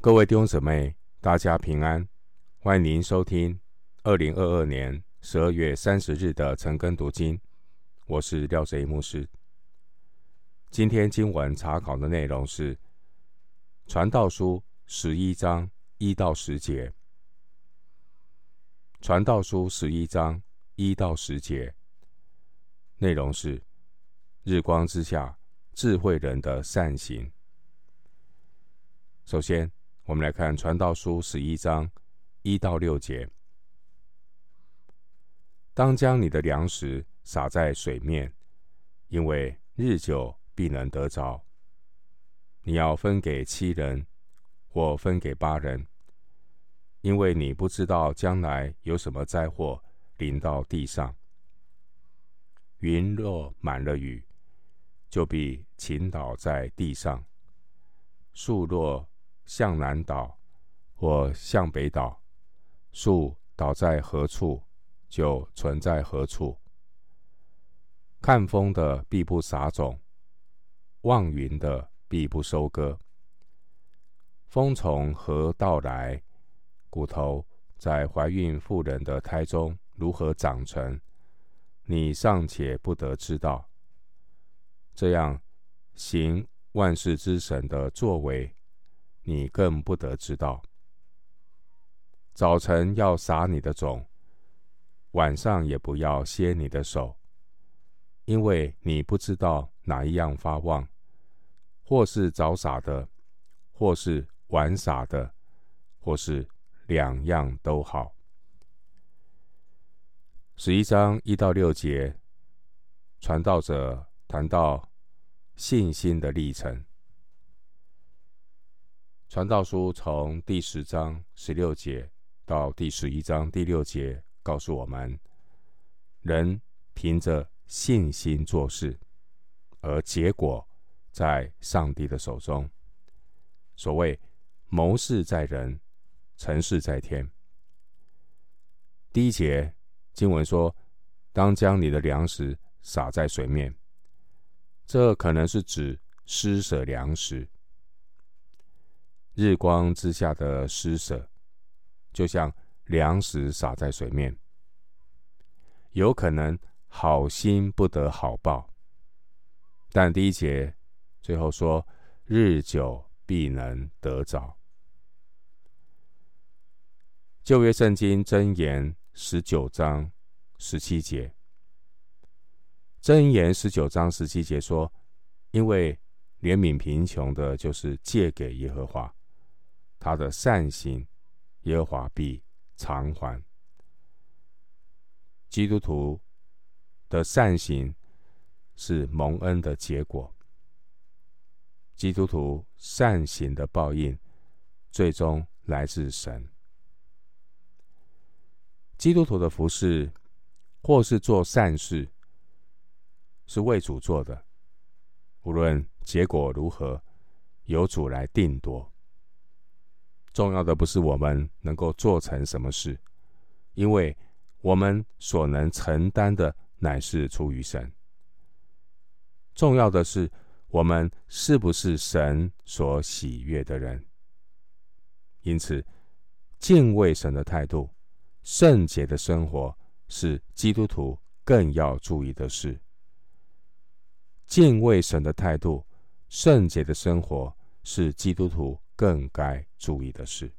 各位弟兄姊妹，大家平安！欢迎您收听二零二二年十二月三十日的晨更读经。我是廖哲一牧师。今天经文查考的内容是《传道书》十一章一到十节，《传道书》十一章一到十节内容是日光之下智慧人的善行。首先，我们来看《传道书》十一章一到六节：当将你的粮食撒在水面，因为日久必能得着。你要分给七人，或分给八人，因为你不知道将来有什么灾祸临到地上。云若满了雨，就必倾倒在地上；树若向南倒，或向北倒，树倒在何处，就存在何处。看风的必不撒种，望云的必不收割。风从何到来？骨头在怀孕妇人的胎中如何长成？你尚且不得知道。这样行万事之神的作为。你更不得知道。早晨要撒你的种，晚上也不要歇你的手，因为你不知道哪一样发旺，或是早撒的，或是晚撒的，或是两样都好。十一章一到六节，传道者谈到信心的历程。传道书从第十章十六节到第十一章第六节，告诉我们：人凭着信心做事，而结果在上帝的手中。所谓谋事在人，成事在天。第一节经文说：“当将你的粮食撒在水面。”这可能是指施舍粮食。日光之下的施舍，就像粮食撒在水面，有可能好心不得好报。但第一节最后说：“日久必能得着。”旧约圣经箴言十九章十七节，箴言十九章十七节说：“因为怜悯贫穷的，就是借给耶和华。”他的善行，耶和华必偿还。基督徒的善行是蒙恩的结果。基督徒善行的报应，最终来自神。基督徒的服事，或是做善事，是为主做的。无论结果如何，由主来定夺。重要的不是我们能够做成什么事，因为我们所能承担的乃是出于神。重要的是我们是不是神所喜悦的人。因此，敬畏神的态度、圣洁的生活是基督徒更要注意的事。敬畏神的态度、圣洁的生活是基督徒。更该注意的是，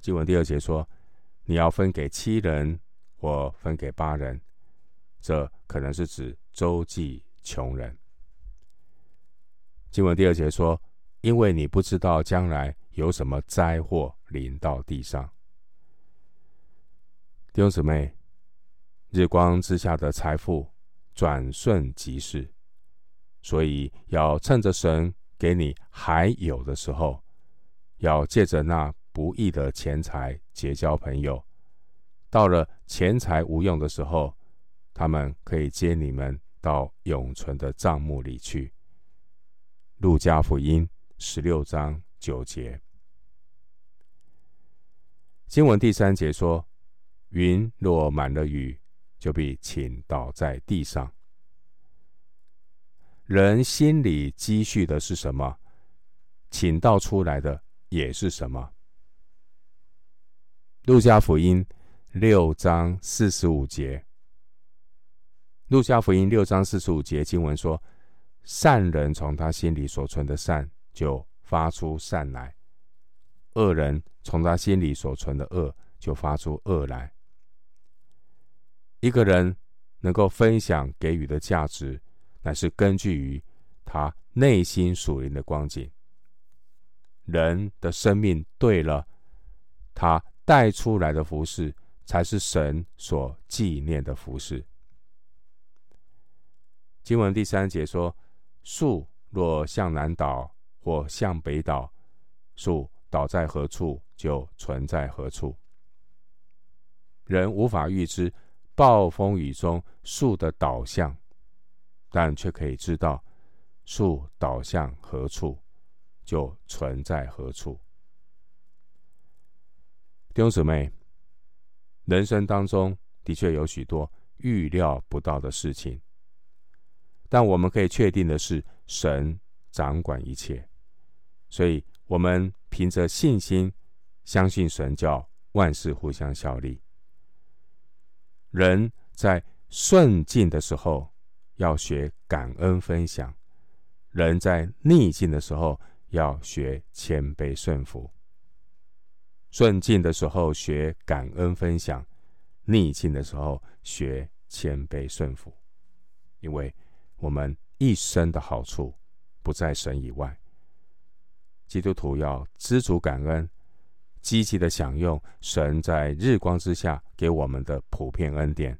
经文第二节说：“你要分给七人，或分给八人。”这可能是指周济穷人。经文第二节说：“因为你不知道将来有什么灾祸临到地上。”弟兄姊妹，日光之下的财富转瞬即逝，所以要趁着神。给你还有的时候，要借着那不义的钱财结交朋友；到了钱财无用的时候，他们可以接你们到永存的帐目里去。路加福音十六章九节，经文第三节说：“云若满了雨，就必倾倒在地上。”人心里积蓄的是什么，请到出来的也是什么？路加福音六章四十五节，路加福音六章四十五节经文说：“善人从他心里所存的善，就发出善来；恶人从他心里所存的恶，就发出恶来。”一个人能够分享给予的价值，乃是根据于他内心属灵的光景。人的生命对了，他带出来的服饰，才是神所纪念的服饰。经文第三节说：“树若向南倒或向北倒，树倒在何处，就存在何处。”人无法预知暴风雨中树的倒向，但却可以知道树倒向何处。就存在何处？弟兄姊妹，人生当中的确有许多预料不到的事情，但我们可以确定的是，神掌管一切，所以我们凭着信心相信神，叫万事互相效力。人在顺境的时候要学感恩分享，人在逆境的时候。要学谦卑顺服，顺境的时候学感恩分享，逆境的时候学谦卑顺服，因为我们一生的好处不在神以外。基督徒要知足感恩，积极的享用神在日光之下给我们的普遍恩典，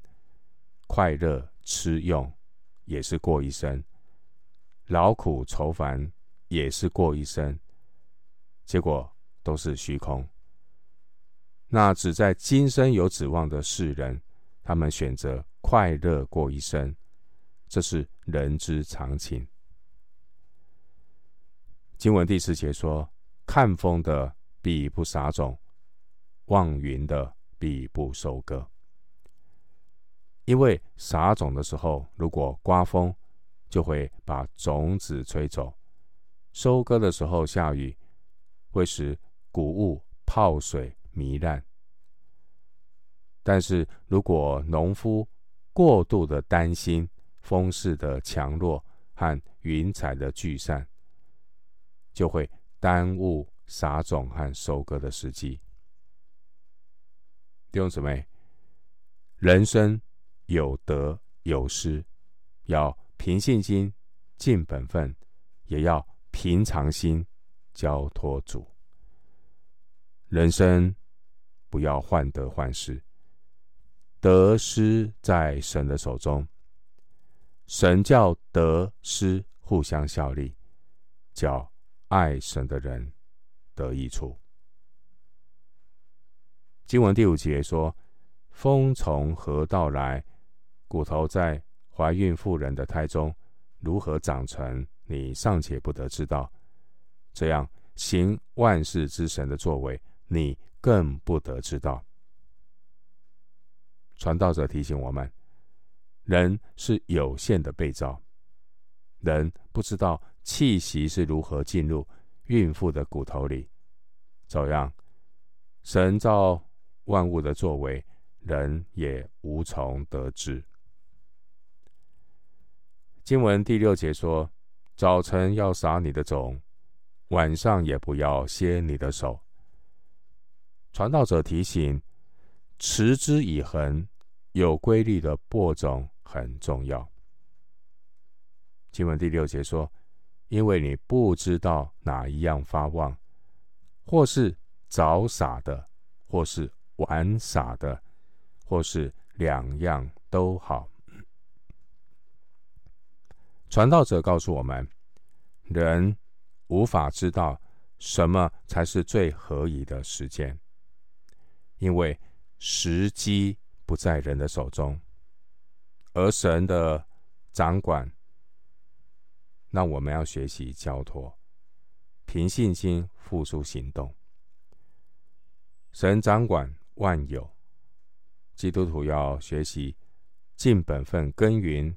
快乐吃用也是过一生，劳苦愁烦。也是过一生，结果都是虚空。那只在今生有指望的世人，他们选择快乐过一生，这是人之常情。经文第四节说：“看风的必不撒种，望云的必不收割。”因为撒种的时候，如果刮风，就会把种子吹走。收割的时候下雨，会使谷物泡水糜烂。但是如果农夫过度的担心风势的强弱和云彩的聚散，就会耽误撒种和收割的时机。弟兄姊妹，人生有得有失，要凭信心尽本分，也要。平常心交托主，人生不要患得患失，得失在神的手中。神叫得失互相效力，叫爱神的人得益处。经文第五节说：“风从何道来？骨头在怀孕妇人的胎中如何长成？”你尚且不得知道，这样行万事之神的作为，你更不得知道。传道者提醒我们：人是有限的被造，人不知道气息是如何进入孕妇的骨头里。照样，神造万物的作为，人也无从得知。经文第六节说。早晨要撒你的种，晚上也不要歇你的手。传道者提醒：持之以恒、有规律的播种很重要。经文第六节说：“因为你不知道哪一样发旺，或是早撒的，或是晚撒的，或是两样都好。”传道者告诉我们：人无法知道什么才是最合宜的时间，因为时机不在人的手中，而神的掌管。那我们要学习交托，凭信心付诸行动。神掌管万有，基督徒要学习尽本分耕耘，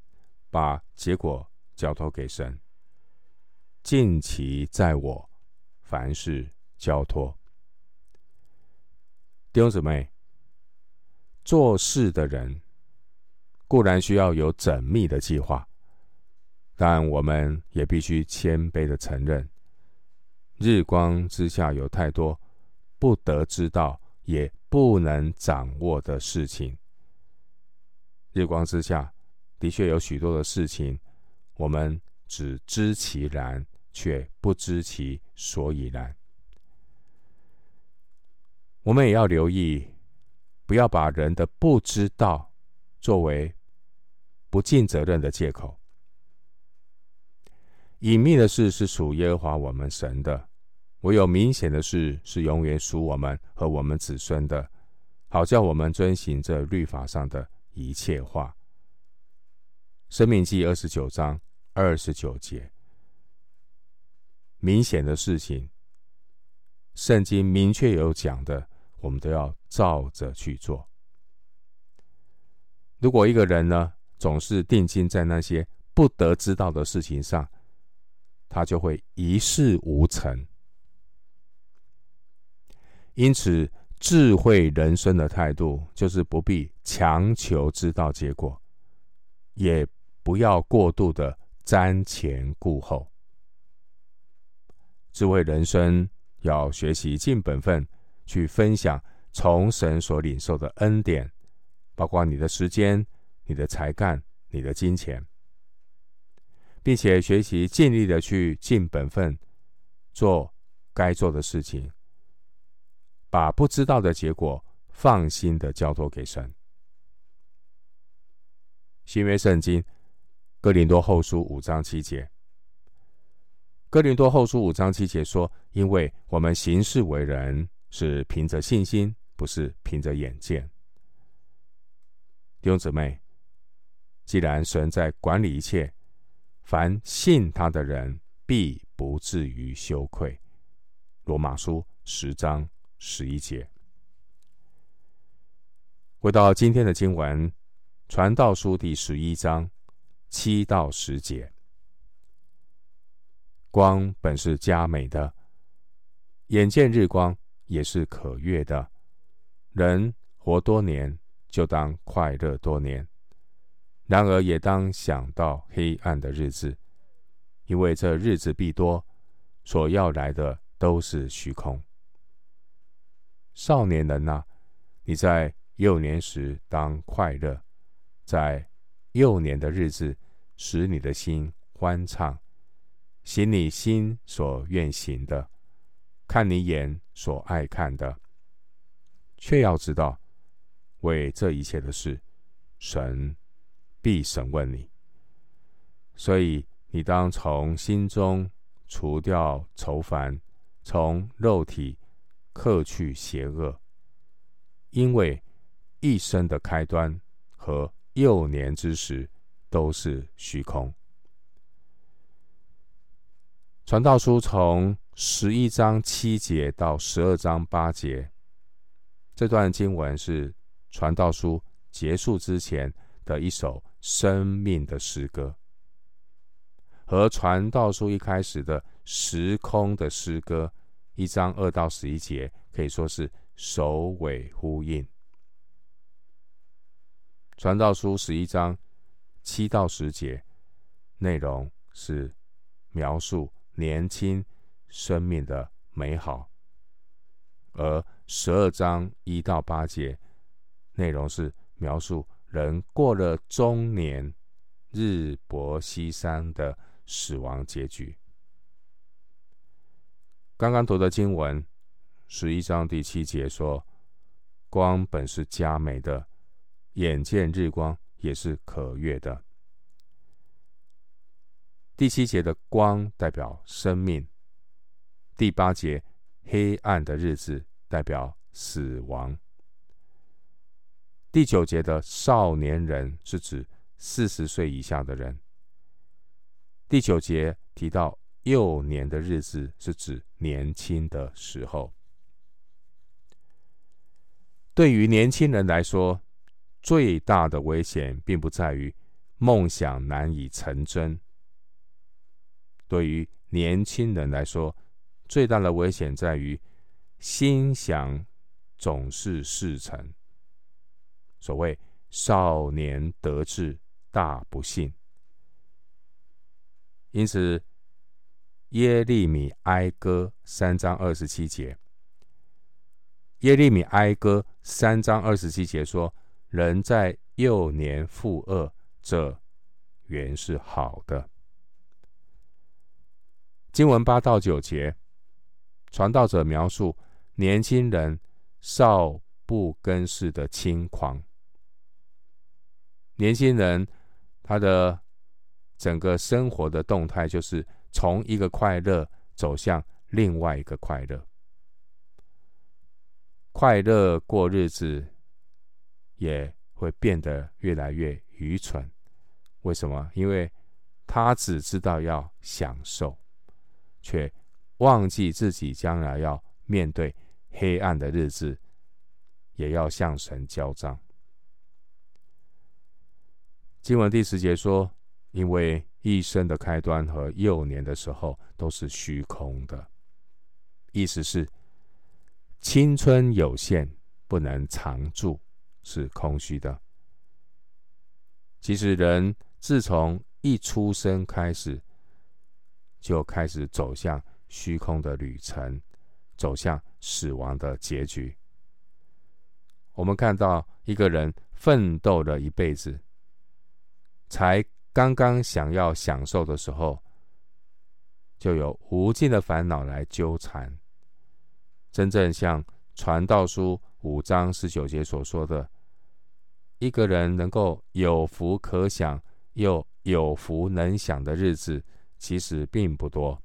把结果。交托给神，尽其在我，凡事交托。弟兄姊妹，做事的人固然需要有缜密的计划，但我们也必须谦卑的承认，日光之下有太多不得知道也不能掌握的事情。日光之下的确有许多的事情，我们只知其然，却不知其所以然。我们也要留意，不要把人的不知道作为不尽责任的借口。隐秘的事是属耶和华我们神的，唯有明显的事是永远属我们和我们子孙的，好叫我们遵行这律法上的一切话。申命记二十九章二十九节，明显的事情，圣经明确有讲的。我们都要照着去做。如果一个人呢，总是定睛在那些不得知道的事情上，他就会一事无成。因此，智慧人生的态度就是不必强求知道结果，也不要过度的瞻前顾后。智慧人生要学习尽本分。去分享从神所领受的恩典，包括你的时间、你的才干、你的金钱，并且学习尽力的去尽本分，做该做的事情，把不知道的结果放心的交托给神。新约圣经哥林多后书五章七节，哥林多后书五章七节说：“因为我们行事为人。”是凭着信心，不是凭着眼见。弟兄姊妹，既然神在管理一切，凡信他的人必不至于羞愧。罗马书十章十一节。回到今天的经文，传道书第十一章七到十节。光本是佳美的，眼见日光。也是可悦的。人活多年，就当快乐多年；然而也当想到黑暗的日子，因为这日子必多，所要来的都是虚空。少年人呐、你在幼年时当快乐，在幼年的日子使你的心欢畅，行你心所愿行的。看你眼所爱看的，却要知道，为这一切的事，神必审问你。所以你当从心中除掉愁烦，从肉体克去邪恶，因为一生的开端和幼年之时都是虚空。传道书从十一章七节到十二章八节，这段经文是传道书结束之前的一首生命的诗歌，和传道书一开始的时空的诗歌一章二到十一节可以说是首尾呼应。传道书十一章七到十节内容是描述年轻。生命的美好，而十二章一到八节内容是描述人过了中年、日薄西山的死亡结局。刚刚读的经文十一章第七节说：“光本是佳美的，眼见日光也是可悦的。”第七节的光代表生命。第八节，黑暗的日子代表死亡。第九节的少年人是指四十岁以下的人。第九节提到幼年的日子是指年轻的时候。对于年轻人来说，最大的危险并不在于梦想难以成真。对于年轻人来说，最大的危险在于心想总是事成。所谓少年得志大不幸。因此，耶利米哀歌三章二十七节，耶利米哀歌三章二十七节说：“人在幼年负恶，这原是好的。”经文八到九节，传道者描述年轻人少不更事的轻狂。年轻人他的。整个生活的动态就是从一个快乐走向另外一个快乐，快乐过日子也会变得越来越愚蠢。为什么？因为他只知道要享受，却忘记自己将来要面对黑暗的日子，也要向神交账。经文第十节说。因为一生的开端和幼年的时候都是虚空的，意思是青春有限，不能长驻，是空虚的。其实人自从一出生开始，就开始走向虚空的旅程，走向死亡的结局。我们看到一个人奋斗了一辈子，才。刚刚想要享受的时候，就有无尽的烦恼来纠缠。真正像传道书五章十九节所说的，一个人能够有福可享，又有福能享的日子，其实并不多。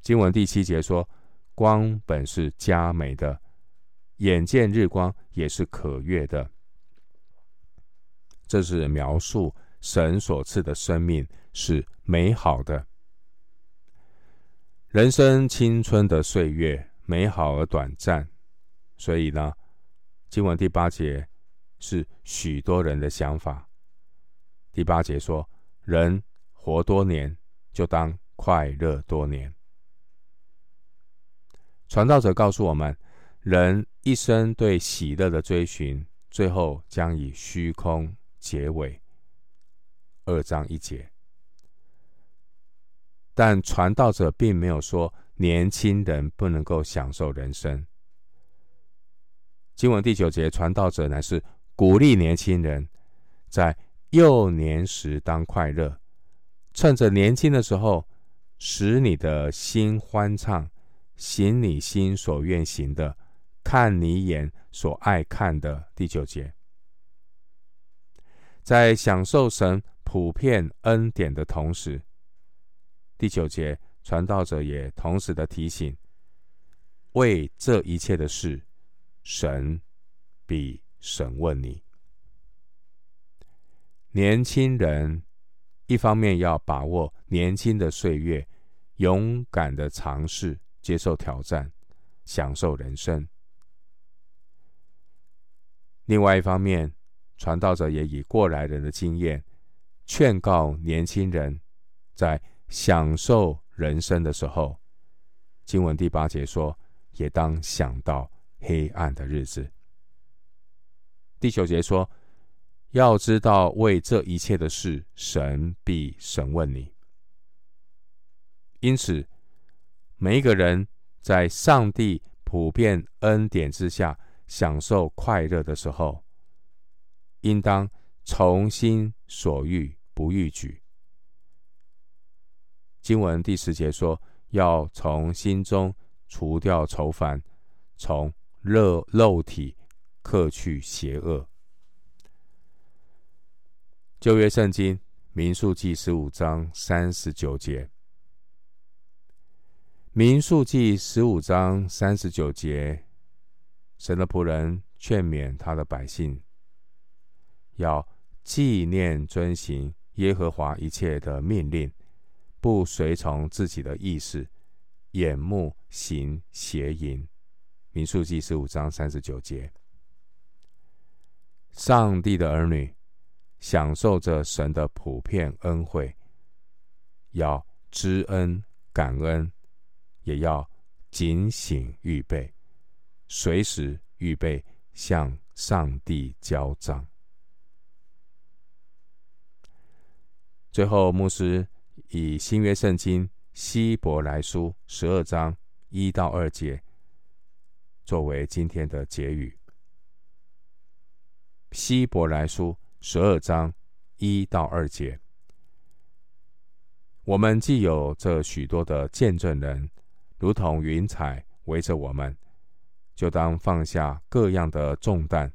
经文第七节说：“光本是佳美的，眼见日光也是可悦的。”这是描述神所赐的生命是美好的。人生青春的岁月美好而短暂，所以呢，经文第八节是许多人的想法。第八节说：“人活多年，就当快乐多年。”传道者告诉我们，人一生对喜乐的追寻，最后将以虚空。结尾二章一节，但传道者并没有说年轻人不能够享受人生。经文第九节，传道者乃是鼓励年轻人在幼年时当快乐，趁着年轻的时候，使你的心欢畅，行你心所愿行的，看你眼所爱看的。第九节。在享受神普遍恩典的同时，第九节传道者也同时的提醒：为这一切的事，神必审问你。年轻人一方面要把握年轻的岁月，勇敢的尝试，接受挑战，享受人生；另外一方面，传道者也以过来人的经验，劝告年轻人，在享受人生的时候，经文第八节说，也当想到黑暗的日子。第九节说，要知道为这一切的事，神必审问你。因此，每一个人在上帝普遍恩典之下享受快乐的时候，应当从心所欲不逾矩。经文第十节说：“要从心中除掉愁烦，从肉肉体克去邪恶。”旧约圣经民数记十五章三十九节，民数记十五章三十九节，神的仆人劝勉他的百姓。要纪念遵行耶和华一切的命令，不随从自己的意思，眼目行邪淫。民数记十五章三十九节。上帝的儿女享受着神的普遍恩惠，要知恩感恩，也要警醒预备，随时预备向上帝交账。最后，牧师以新约圣经希伯来书十二章一到二节作为今天的结语。希伯来书十二章一到二节，我们既有这许多的见证人，如同云彩围着我们，就当放下各样的重担，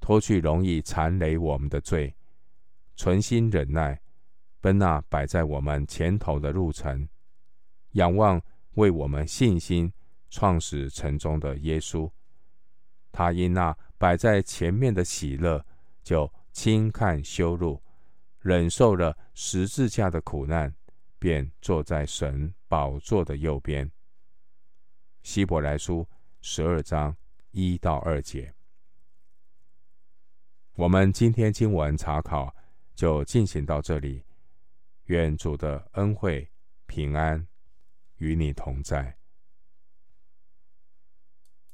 脱去容易缠累我们的罪，存心忍耐，奔那摆在我们前头的路程，仰望为我们信心创始成中的耶稣，他因那。摆在前面的喜乐，就轻看羞辱，忍受了十字架的苦难，便坐在神宝座的右边。希伯来书十二章一到二节。我们今天经文查考就进行到这里，愿主的恩惠平安与你同在。